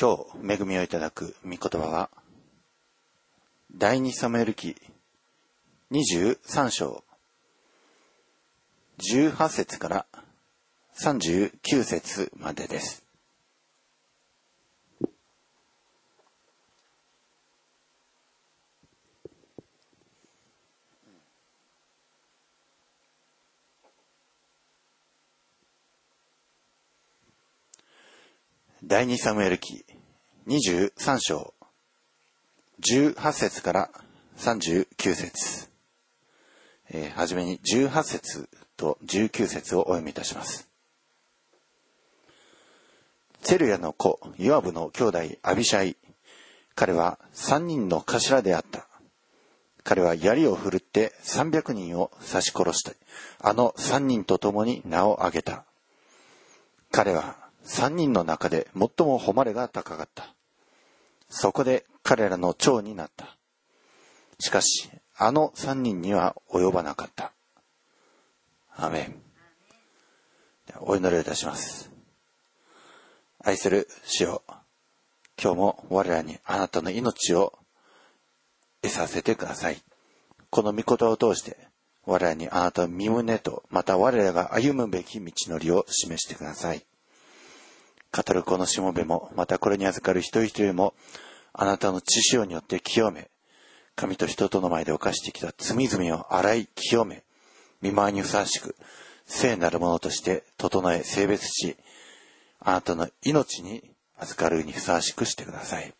今日恵みをいただく御言葉は、第二サムエル記23章18節から39節までです。第二サムエル記23章18節から39節えー、はじめに18節と19節をお読みいたします。チェルヤの子、ヨアブの兄弟アビシャイ。彼は3人の頭であった。彼は槍を振るって300人を刺し殺して、あの3人と共に名を挙げた。彼は3人の中で最も誉れが高かった。そこで彼らの長になった。しかし、あの3人には及ばなかった。アメン。お祈りをいたします。愛する主よ、今日も我らにあなたの命を得させてください。この御言葉を通して、我らにあなたの身胸と、また我らが歩むべき道のりを示してください。語るこのしもべも、またこれに預かる一人一人も、あなたの知潮によって清め、神と人との前で犯してきた罪々を洗い清め、見舞いにふさわしく、聖なるものとして整え性別し、あなたの命に預かるにふさわしくしてください。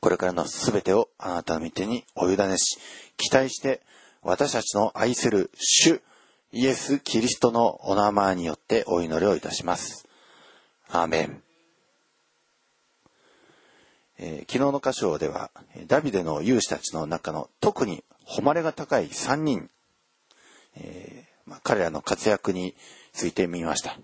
これからのすべてをあなたの御手にお委ねし、期待して私たちの愛する主イエス・キリストのお名前によってお祈りをいたします。アーメン。えー昨日の箇所では、ダビデの勇士たちの中の特に誉れが高い3人、えーまあ、彼らの活躍についてみました。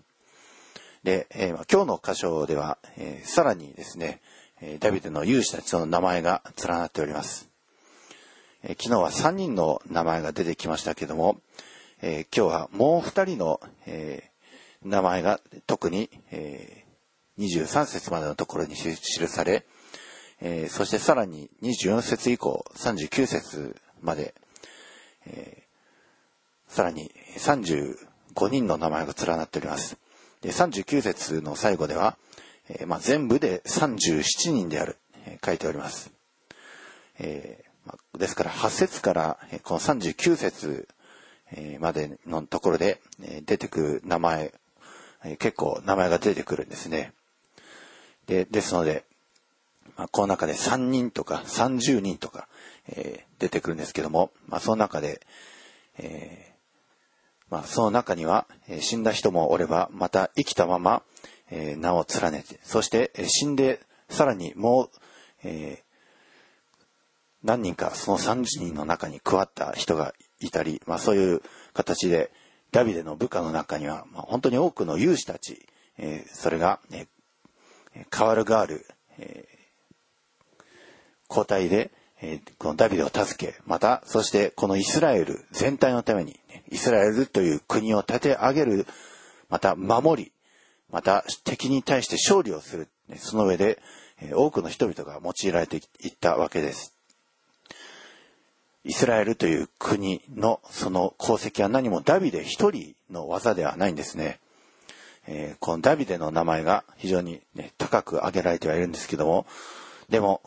で、えーまあ今日の箇所では、えーさらにですね、えダビデの勇士たちの名前が連なっております。えー昨日は3人の名前が出てきましたけども、えー今日はもう2人の、えー名前が特に、えー23節までのところに記され、えーそしてさらに24節以降39節まで、えーさらに35人の名前が連なっております。で39節の最後では、えーまあ、全部で37人である、え書いております。えまあですから8節からえーこの39節えまでのところでえ出てくる名前、え結構名前が出てくるんですね。でですので、まあ、この中で3人とか30人とか、えー出てくるんですけども、まあ、その中で、えーまあ、その中には、えー死んだ人もおれば、また生きたまま、えー名を連ねて、そして、えー死んで、さらにもう、え何人かその30人の中に加わった人がいたり、まあ、そういう形で、ダビデの部下の中には、まあ、本当に多くの勇士たち、えそれが、ね、変わるがある、え交代で、えこのダビデを助け、また、そしてこのイスラエル全体のために、イスラエルという国を立て上げる、また守り、また敵に対して勝利をする、その上で、多くの人々が用いられていったわけです。イスラエルという国のその功績は何もダビデ一人の技ではないんですね。えーこのダビデの名前が非常に、ね、高く挙げられてはいるんですけども、でも、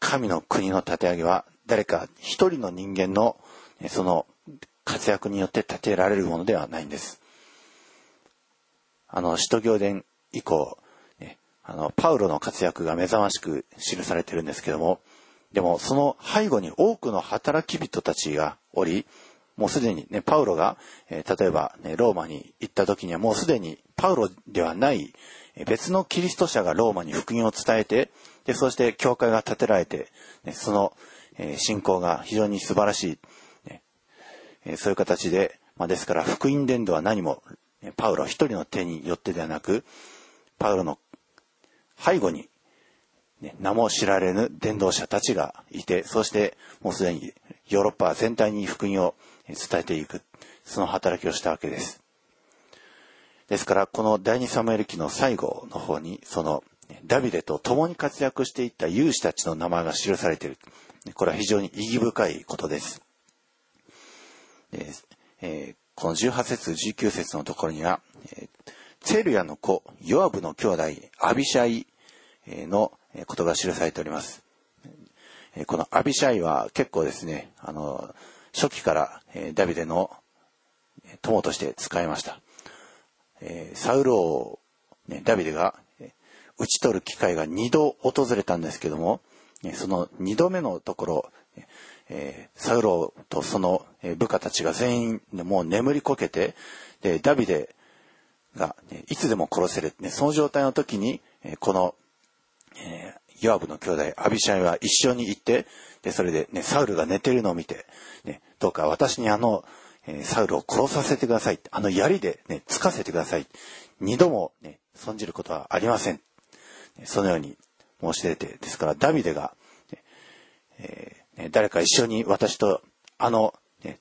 神の国の立て上げは誰か一人の人間のその活躍によって立てられるものではないんです。あの、使徒行伝以降、ねあの、パウロの活躍が目覚ましく記されてるんですけども、でもその背後に多くの働き人たちがおり、もうすでにね、パウロが、えー例えば、ね、ローマに行った時にはもうすでにパウロではない別のキリスト者がローマに福音を伝えて、で、そして教会が建てられて、ね、その、えー信仰が非常に素晴らしい、ねえーそういう形で、まあ、ですから福音伝道は何も、パウロ一人の手によってではなく、パウロの背後に、ね、名も知られぬ伝道者たちがいて、そしてもうすでにヨーロッパ全体に福音を伝えていく、その働きをしたわけです。ですから、この第二サムエル記の最後の方に、その、ダビデと共に活躍していった勇士たちの名前が記されている。これは非常に意義深いことです。えー、この18節19節のところには、えツェルヤの子、ヨアブの兄弟、アビシャイのことが記されております。このアビシャイは結構ですね、あの、初期からダビデの友として使いました。サウル王、ダビデが討ち取る機会が2度訪れたんですけども、その2度目のところ、サウロとその部下たちが全員もう眠りこけて、で、ダビデが、いつでも殺せる、その状態の時に、この、ヨアブの兄弟、アビシャイは一緒に行って、で、それでね、サウルが寝てるのを見て、ね、どうか私にあの、えサウルを殺させてください。あの槍でね、つかせてください。二度もね、損じることはありません。そのように申し出て、ですからダビデが、えー、誰か一緒に私とあの、ね、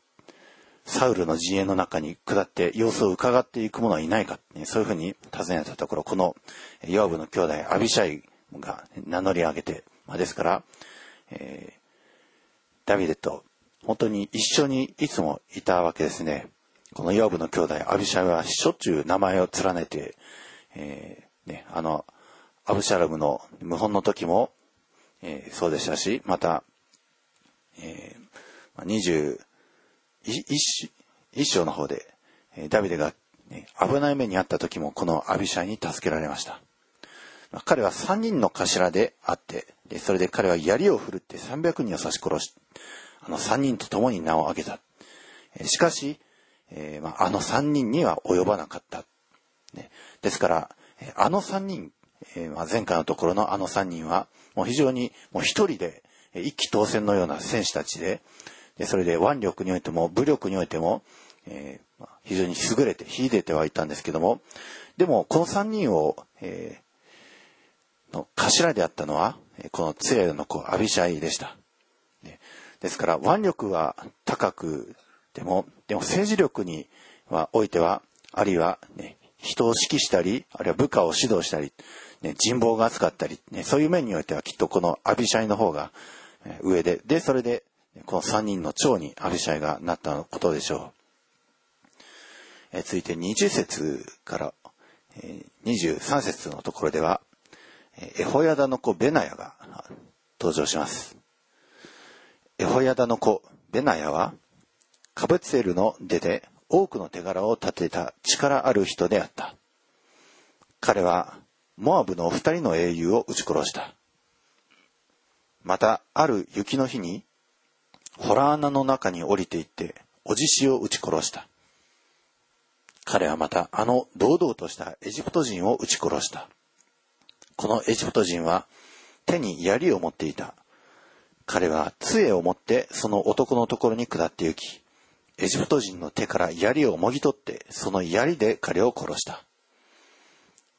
サウルの陣営の中に下って様子を伺っていく者はいないか、ね、そういうふうに尋ねたところ、このヨアブの兄弟アビシャイが名乗り上げて、まあ、ですから、えー、ダビデと本当に一緒にいつもいたわけですね。このヨアブの兄弟アビシャイはしょっちゅう名前を連ねて、えー、ね、あの、アブシャラムの謀反の時も、えー、そうでしたし、また、えー、21章の方で、ダビデが、ね、危ない目にあった時もこのアビシャイに助けられました。彼は3人の頭であって、でそれで彼は槍を振るって300人を刺し殺し、あの3人と共に名を挙げた。しかし、えー、まあ、あの3人には及ばなかった。ね、ですから、あの3人、えー、まあ、前回のところのあの3人は、もう非常にもう一人で一気当選のような戦士たちで、でそれで腕力においても武力においても、えー、非常に優れて秀でてはいたんですけども、でもこの3人を、え、の頭であったのは、このツレの子アビシャイでした。ですから腕力は高くても、でも政治力にはおいては、あるいは、ね、人を指揮したり、あるいは部下を指導したり、ね、人望が厚かったり、ね、そういう面においてはきっとこのアビシャイの方が上で、で、それでこの3人の長にアビシャイがなったことでしょう。え続いて20節から23節のところでは、エホヤダの子ベナヤが登場します。エホヤダの子ベナヤは、カブツエルの出で多くの手柄を立てた力ある人であった。彼はモアブの二人の英雄を撃ち殺した。また、ある雪の日に、ホラー穴の中に降りていって、おじしを撃ち殺した。彼はまた、あの堂々としたエジプト人を撃ち殺した。このエジプト人は、手に槍を持っていた。彼は杖を持ってその男のところに下って行き、エジプト人の手から槍をもぎ取って、その槍で彼を殺した。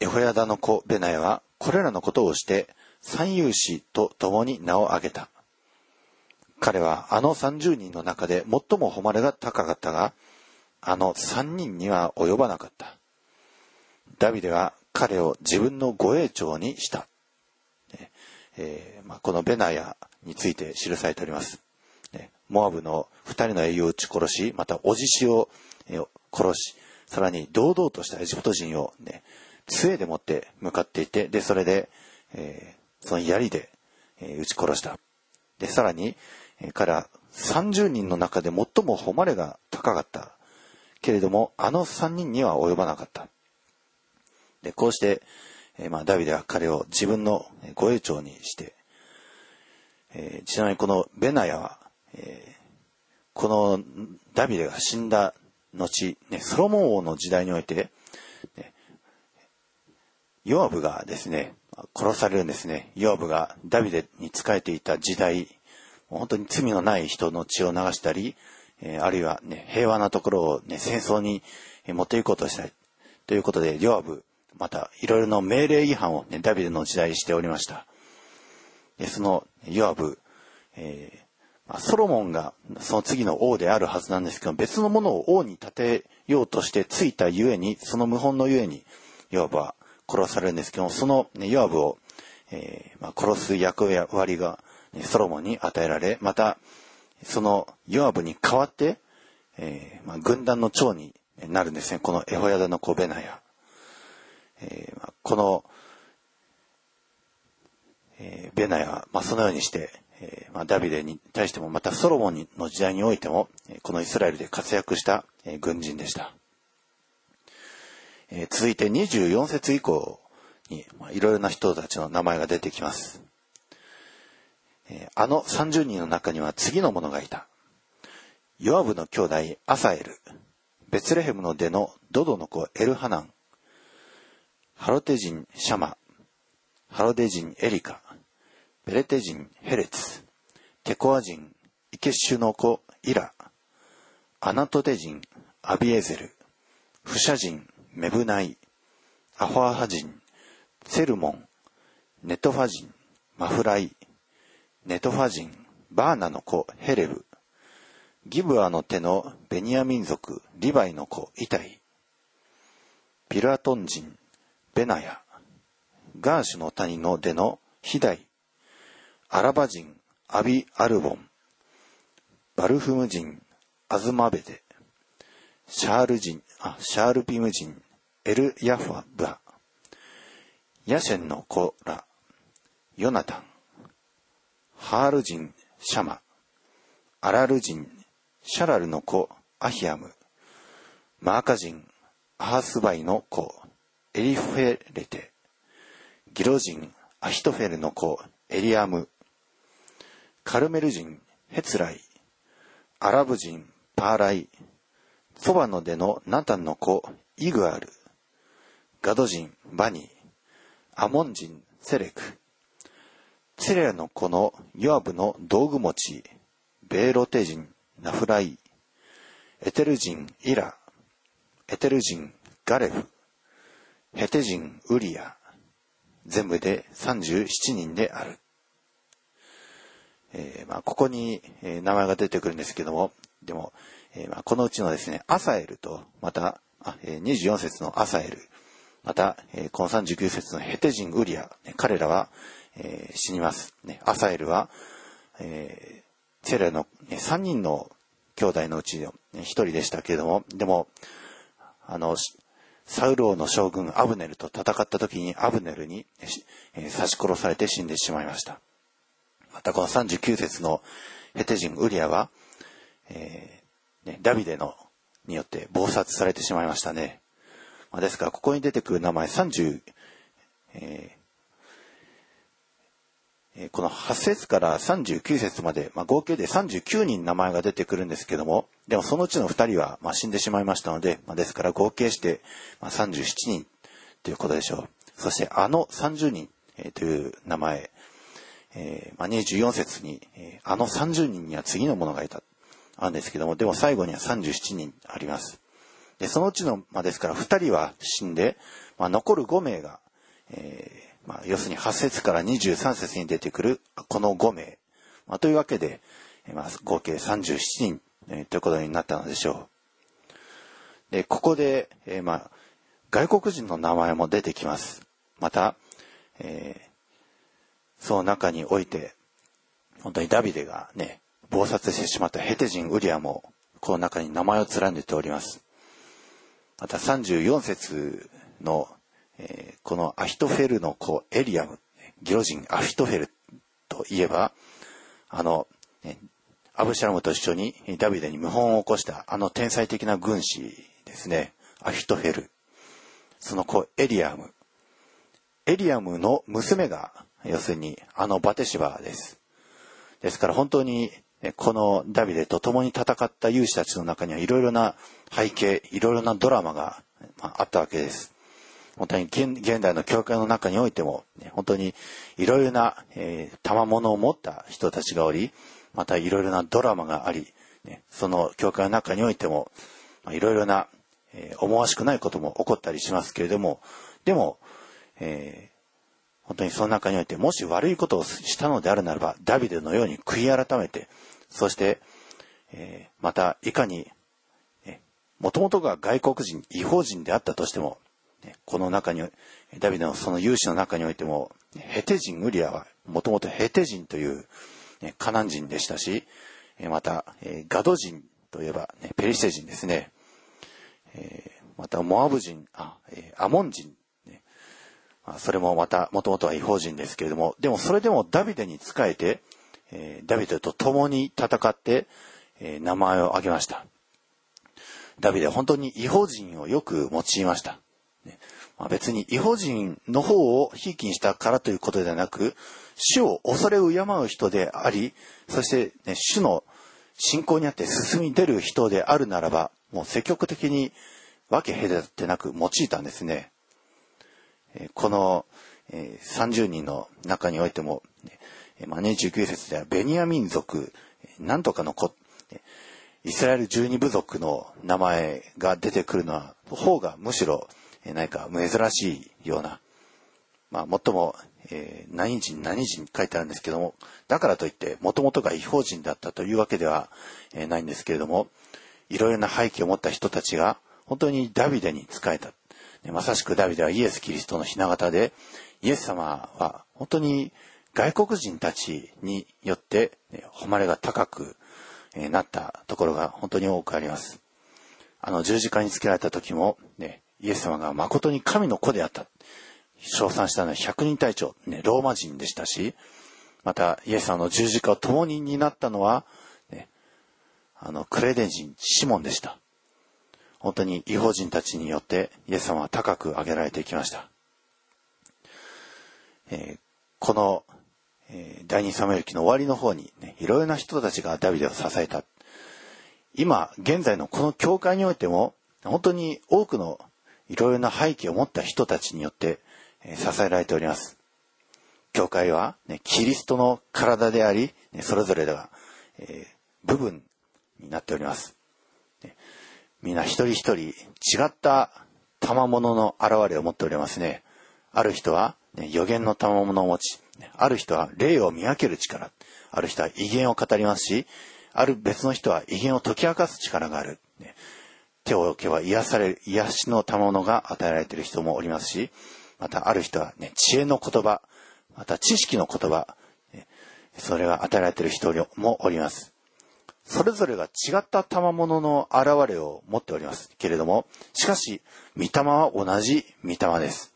エホヤダの子ベナヤはこれらのことをして三勇士と共に名を挙げた。彼はあの三十人の中で最も誉れが高かったが、あの三人には及ばなかった。ダビデは彼を自分の護衛長にした。えーまあ、このベナヤについて記されております。モアブの二人の英雄を撃ち殺し、またおじしを殺し、さらに堂々としたエジプト人をね、杖でもって向かっていて、で、それで、えー、その槍で、えー、撃ち殺した。で、さらに、えー、彼は30人の中で最も誉れが高かった。けれども、あの3人には及ばなかった。で、こうして、え、まあ、ダビデは彼を自分の護衛長にして、えー、ちなみにこのベナヤは、えー、このダビデが死んだ後、ね、ソロモン王の時代において、ね、ヨアブがですね、殺されるんですね。ヨアブがダビデに仕えていた時代、本当に罪のない人の血を流したり、えー、あるいはね、平和なところをね、戦争に持っていこうとしたり、ということで、ヨアブ、また、いろいろな命令違反をね、ダビデの時代しておりました。でその、ヨアブ、えー、ソロモンがその次の王であるはずなんですけど、別のものを王に立てようとしてついたゆえに、その謀反のゆえに、ヨアブは殺されるんですけど、その、ね、ヨアブを、えー、まあ、殺す役割がソロモンに与えられ、また、そのヨアブに代わって、えー、まあ、軍団の長になるんですね。このエホヤダの子ベナヤ。えー、この、えー、ベナヤは、まあ、そのようにして、えーまあ、ダビデに対してもまたソロモンの時代においてもこのイスラエルで活躍した、えー、軍人でした、えー、続いて24節以降に、まあ、いろいろな人たちの名前が出てきます、え、あの30人の中には次の者がいた。ヨアブの兄弟アサエルベツレヘムの出のドドの子エルハナン。ハロテ人シャマ。ハロデ人エリカ。ペレテ人ヘレツ、テコア人イケシュの子イラ、アナトテ人アビエゼル、フシャ人メブナイ、アホアハ人ツァルモン、ネトファ人マフライ、ネトファ人バーナの子ヘレブ、ギブアの出のベニヤミン族リバイの子イタイ、ピラトン人ベナヤ、ガアシュの谷の出のヒダイ、アラバ人アビ・アルボン、バルフム人アズマベデ、シャール人、あ、シャールビム人エル・ヤファバ、ヤシェンの子ら、ヨナタン、ハール人シャマ、アラル人シャラルの子アヒアム、マーカ人アハスバイの子。エリフェレテ、ギロ人アヒトフェルの子エリアム、カルメル人ヘツライ、アラブ人パーライ、そばの出のナタンの子イグアル、ガド人バニー、アモン人セレク、ツレラの子のヨアブの道具持ち、ベーロテ人ナフライ、エテル人イラ、エテル人ガレフ、ヘテ人ウリア、全部で37人である。えー、まあ、ここに、え、名前が出てくるんですけども、でも、えー、まあ、このうちのですね、アサエルと、また、あえー、24節のアサエル、また、え、この39節のヘテジン・ウリア、彼らは、え、死にます。ね、アサエルは、えー、セレの、ね、3人の兄弟のうちの、1人でしたけれども、でも、あの、サウル王の将軍アブネルと戦った時にアブネルに、刺し殺されて死んでしまいました。またこの39節のヘテ人ウリアは、えー、ね、ダビデのによって暴殺されてしまいましたね。まあ、ですから、ここに出てくる名前30、え、この8節から39節まで、まあ、合計で39人名前が出てくるんですけども、でもそのうちの2人はま死んでしまいましたので、まあ、ですから合計してま37人ということでしょう。そしてあの30人、えという名前、えー、まあ、24節に、えー、あの30人には次の者がいた。あるんですけども、でも最後には37人あります。で、そのうちの、まあ、ですから2人は死んで、まあ、残る5名が、えー、まあ、要するに8節から23節に出てくるこの5名。まあ、というわけで、まあ、合計37人、えー、ということになったのでしょう。で、ここで、えー、まあ、外国人の名前も出てきます。また、えーその中において、本当にダビデがね、暴殺してしまったヘテ人ウリアも、この中に名前を連ねております。また34節の、このアヒトフェルの子エリアム、ギロ人アヒトフェルといえば、あの、アブシャラムと一緒にダビデに謀反を起こしたあの天才的な軍師ですね、アヒトフェル。その子エリアム。エリアムの娘が要するに、あのバテシバです。ですから本当に、このダビデと共に戦った勇士たちの中にはいろいろな背景、いろいろなドラマがあったわけです。本当に現代の教会の中においても、本当にいろいろな、えー、賜物を持った人たちがおり、またいろいろなドラマがあり、ねその教会の中においても、いろいろな、えー、思わしくないことも起こったりしますけれども、でも、えー、本当にその中において、もし悪いことをしたのであるならば、ダビデのように悔い改めて、そして、えー、また、いかに、もともとが外国人、違法人であったとしても、この中に、ダビデのその勇士の中においても、ヘテ人ウリアはもともとヘテ人という、カナン人でしたし、また、ガド人といえば、ペリシテ人ですね。また、モアブ人、あ、アモン人、それもまた、もともとは違法人ですけれども、でもそれでもダビデに仕えて、ダビデと共に戦って、名前を挙げました。ダビデは本当に違法人をよく用いました。まあ、別に違法人の方をひいきにしたからということではなく、主を恐れ敬う人であり、そして、ね、主の信仰にあって進み出る人であるならば、もう積極的に分け隔てなく用いたんですね。この30人の中においても、まあね、19節ではベニヤ民族、なんとかの子、イスラエル十二部族の名前が出てくるのは、方がむしろ、何か珍しいような、まあ、もっとも、えー、何人何人書いてあるんですけども、だからといって、もともとが違法人だったというわけでは、えー、ないんですけれども、いろいろな背景を持った人たちが、本当にダビデに仕えた。まさしくダビデはイエス・キリストの雛形で、イエス様は本当に外国人たちによって、ね、誉れが高く、えなったところが本当に多くあります。あの十字架につけられた時も、ね、イエス様が誠に神の子であった。称賛したのは百人隊長、ね、ローマ人でしたし、またイエス様の十字架を共に担ったのは、ね、あのクレデン人シモンでした。本当に違法人たちによってイエス様は高く上げられていきました。えー、このえー、第二サムエル記の終わりの方に、ね、いろいろな人たちがダビデを支えた。今、現在のこの教会においても、本当に多くのいろいろな背景を持った人たちによって、え、支えられております。教会は、ね、キリストの体であり、ね、それぞれでは、えー、部分になっております。ね、みんな一人一人違った賜物の現れを持っておりますね。ある人は、ね、予言の賜物を持ち、ある人は霊を見分ける力、ある人は威厳を語りますし、ある別の人は威厳を解き明かす力がある。手を置けば癒される、癒しの賜物が与えられている人もおりますし、またある人はね、知恵の言葉、また知識の言葉、それが与えられている人もおります。それぞれが違った賜物の現れを持っておりますけれども、しかし、御霊は同じ御霊です。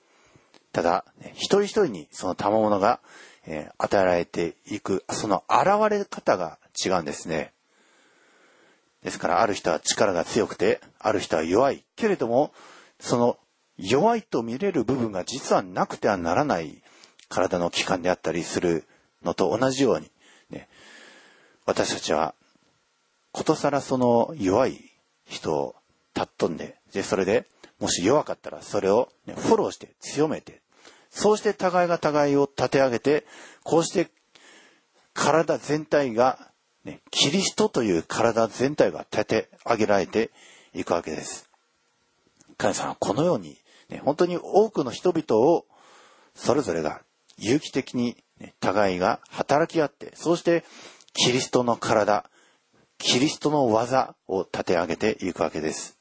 ただ、一人一人にその賜物が、えー、与えられていく、その現れ方が違うんですね。ですから、ある人は力が強くて、ある人は弱い。けれども、その弱いと見れる部分が実はなくてはならない体の器官であったりするのと同じように、ね、私たちは、ことさらその弱い人をたっとんで、で、それで、もし弱かったらそれを、ね、フォローして強めて、そうして互いが互いを立て上げて、こうして体全体が、ね、キリストという体全体が立て上げられていくわけです。神様はこのように、ね、本当に多くの人々をそれぞれが有機的に、ね、互いが働き合って、そうしてキリストの体、キリストの技を立て上げていくわけです。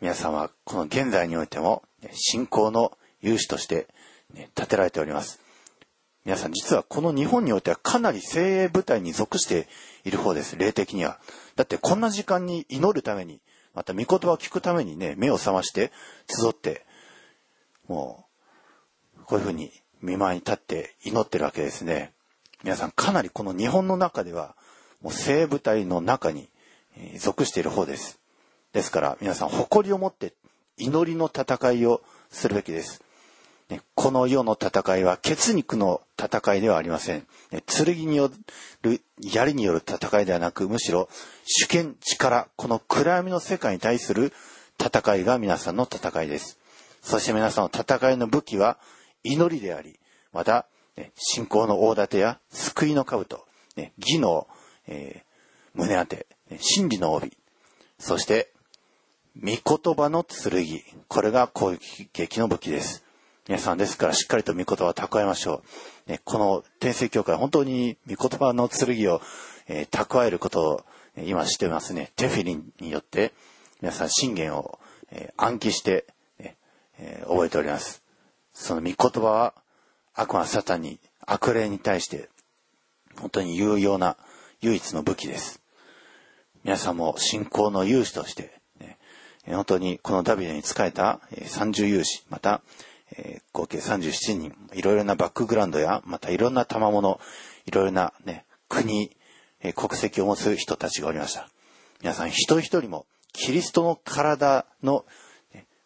皆さんはこの現在においても信仰の有志として、ね、立てられております。皆さん実はこの日本においてはかなり精鋭部隊に属している方です。霊的には。だってこんな時間に祈るために、また御言葉を聞くためにね、目を覚まして集って、もう、こういうふうに見舞いに立って祈ってるわけですね。皆さんかなりこの日本の中では、もう精鋭部隊の中に属している方です。ですから皆さん誇りを持って祈りの戦いをするべきです。この世の戦いは血肉の戦いではありません。剣による、槍による戦いではなく、むしろ主権、力、この暗闇の世界に対する戦いが皆さんの戦いです。そして皆さんの戦いの武器は祈りであり、また、信仰の大盾や救いの兜、義の、えー、胸当て、真理の帯、そして御言葉の剣。これが攻撃の武器です。皆さんですからしっかりと御言葉を蓄えましょう。ね、この天聖教会本当に御言葉の剣を、えー、蓄えることを、今してますね。テフィリンによって皆さん信玄を、えー、暗記して、ねえー、覚えております。その御言葉は悪魔サタンに、悪霊に対して、本当に有用な唯一の武器です。皆さんも信仰の勇士として、ね、本当にこのダビデに仕えた30勇士、また、えー、合計37人、いろいろなバックグラウンドや、またいろんな賜物、いろいろなね、国、えー、国籍を持つ人たちがおりました。皆さん一人一人もキリストの体の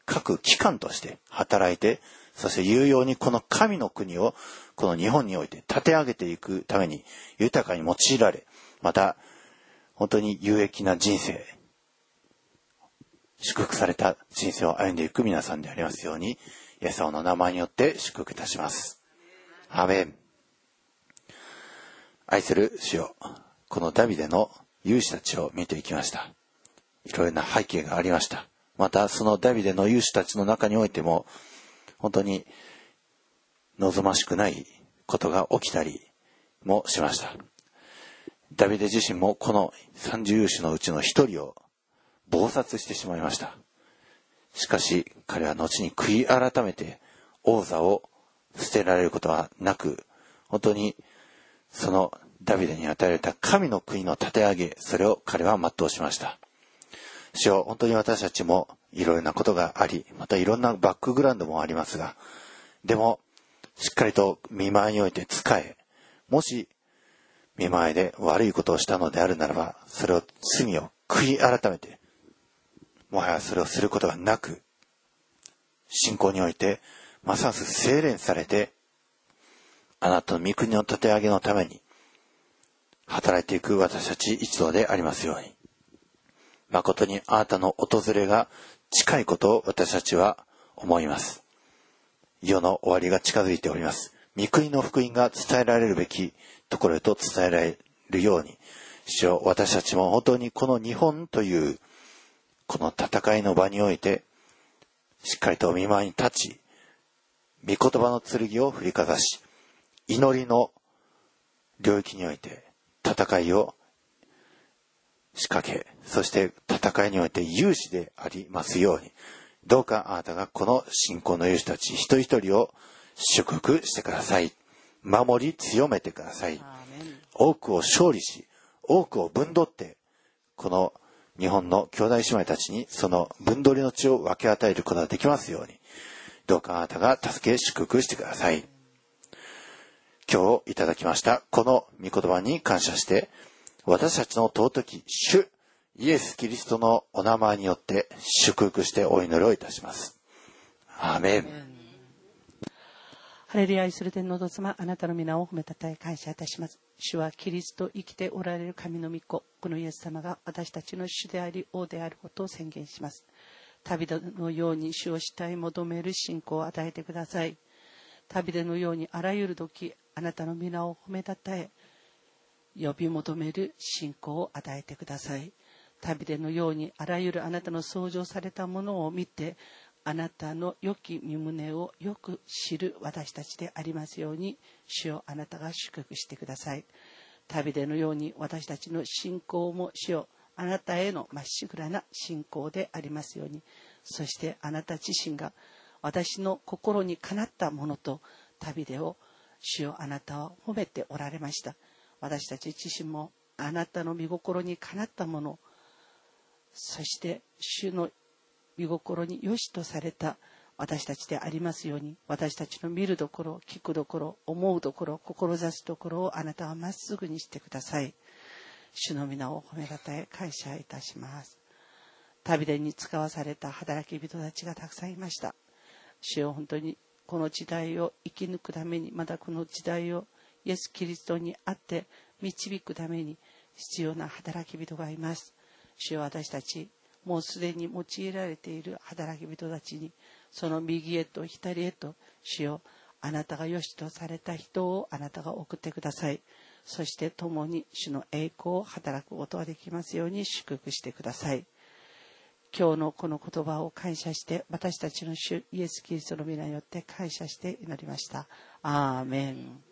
各機関として働いて、そして有用にこの神の国をこの日本において立て上げていくために豊かに用いられ、また本当に有益な人生、祝福された人生を歩んでいく皆さんでありますように、イエス様の名前によって祝福いたします。アメン。愛する主よ、このダビデの勇士たちを見ていきました。いろいろな背景がありました。またそのダビデの勇士たちの中においても、本当に望ましくないことが起きたりもしました。ダビデ自身もこの三十勇士のうちの一人を暴殺してしまいました。しかし彼は後に悔い改めて王座を捨てられることはなく、本当にそのダビデに与えられた神の国の立て上げ、それを彼は全うしました。主よ、本当に私たちもいろいろなことがあり、またいろんなバックグラウンドもありますが、でも、しっかりと見舞いにおいて使え、もし、見舞いで悪いことをしたのであるならば、それを、罪を悔い改めて、もはやそれをすることがなく、信仰において、ますます精錬されて、あなたの御国の立て上げのために、働いていく私たち一同でありますように。誠にあなたの訪れが近いことを私たちは思います。世の終わりが近づいております。御国の福音が伝えられるべきところへと伝えられるように、主よ私たちも本当にこの日本というこの戦いの場において、しっかりと見舞いに立ち、御言葉の剣を振りかざし、祈りの領域において戦いを仕掛け、そして戦いにおいて勇士でありますように、どうかあなたがこの信仰の勇士たち一人一人を祝福してください。守り強めてください。多くを勝利し、多くを分取って、この日本の兄弟姉妹たちにその分取りの地を分け与えることができますように、どうかあなたが助け祝福してください。今日いただきましたこの御言葉に感謝して、私たちの尊き主、イエス・キリストのお名前によって祝福してお祈りをいたします。アーメン。ハレルヤ愛する天皇と様、あなたの皆を褒めたたえ感謝いたします。主はキリスト生きておられる神の御子、このイエス様が私たちの主であり王であることを宣言します。旅でのように主を主体求める信仰を与えてください。旅でのようにあらゆる時、あなたの皆を褒めたたえ、呼び求める信仰を与えてください旅でのようにあらゆるあなたの創造されたものを見てあなたの良き身胸をよく知る私たちでありますように主をあなたが祝福してください。旅でのように私たちの信仰も主をあなたへのまっしぐらな信仰でありますように。そしてあなた自身が私の心にかなったものと旅でを主をあなたを褒めておられました。私たち自身もあなたの御心にかなったものそして主の御心に良しとされた私たちでありますように私たちの見るところ聞くところ思うところ志すところをあなたはまっすぐにしてください。主の皆を褒めがたえ感謝いたします。旅でに使わされた働き人たちがたくさんいました。主を本当にこの時代を生き抜くためにまたこの時代をイエス・キリストにあって導くために必要な働き人がいます。主は私たち、もうすでに用いられている働き人たちに、その右へと左へと、主よ、あなたが良しとされた人をあなたが送ってください。そして共に主の栄光を働くことができますように祝福してください。今日のこの言葉を感謝して私たちの主イエス・キリストの皆によって感謝して祈りました。アーメン